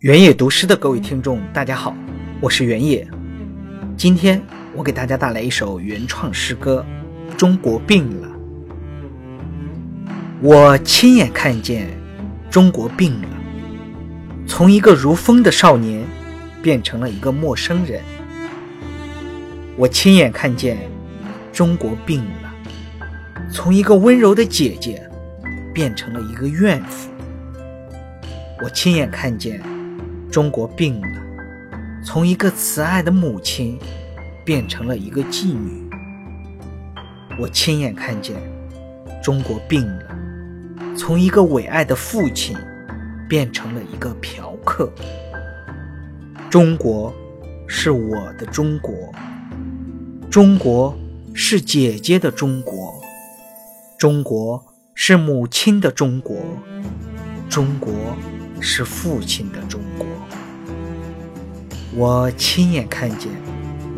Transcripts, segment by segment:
原野读诗的各位听众，大家好，我是原野。今天我给大家带来一首原创诗歌《中国病了》。我亲眼看见中国病了，从一个如风的少年变成了一个陌生人。我亲眼看见中国病了，从一个温柔的姐姐变成了一个怨妇。我亲眼看见。中国病了，从一个慈爱的母亲变成了一个妓女。我亲眼看见中国病了，从一个伟爱的父亲变成了一个嫖客。中国是我的中国，中国是姐姐的中国，中国是母亲的中国，中国。是父亲的中国，我亲眼看见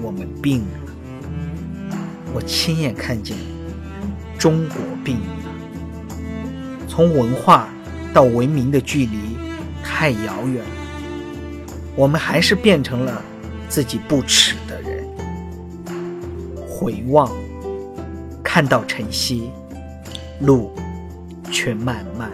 我们病了，我亲眼看见中国病了。从文化到文明的距离太遥远，我们还是变成了自己不耻的人。回望，看到晨曦，路却漫漫。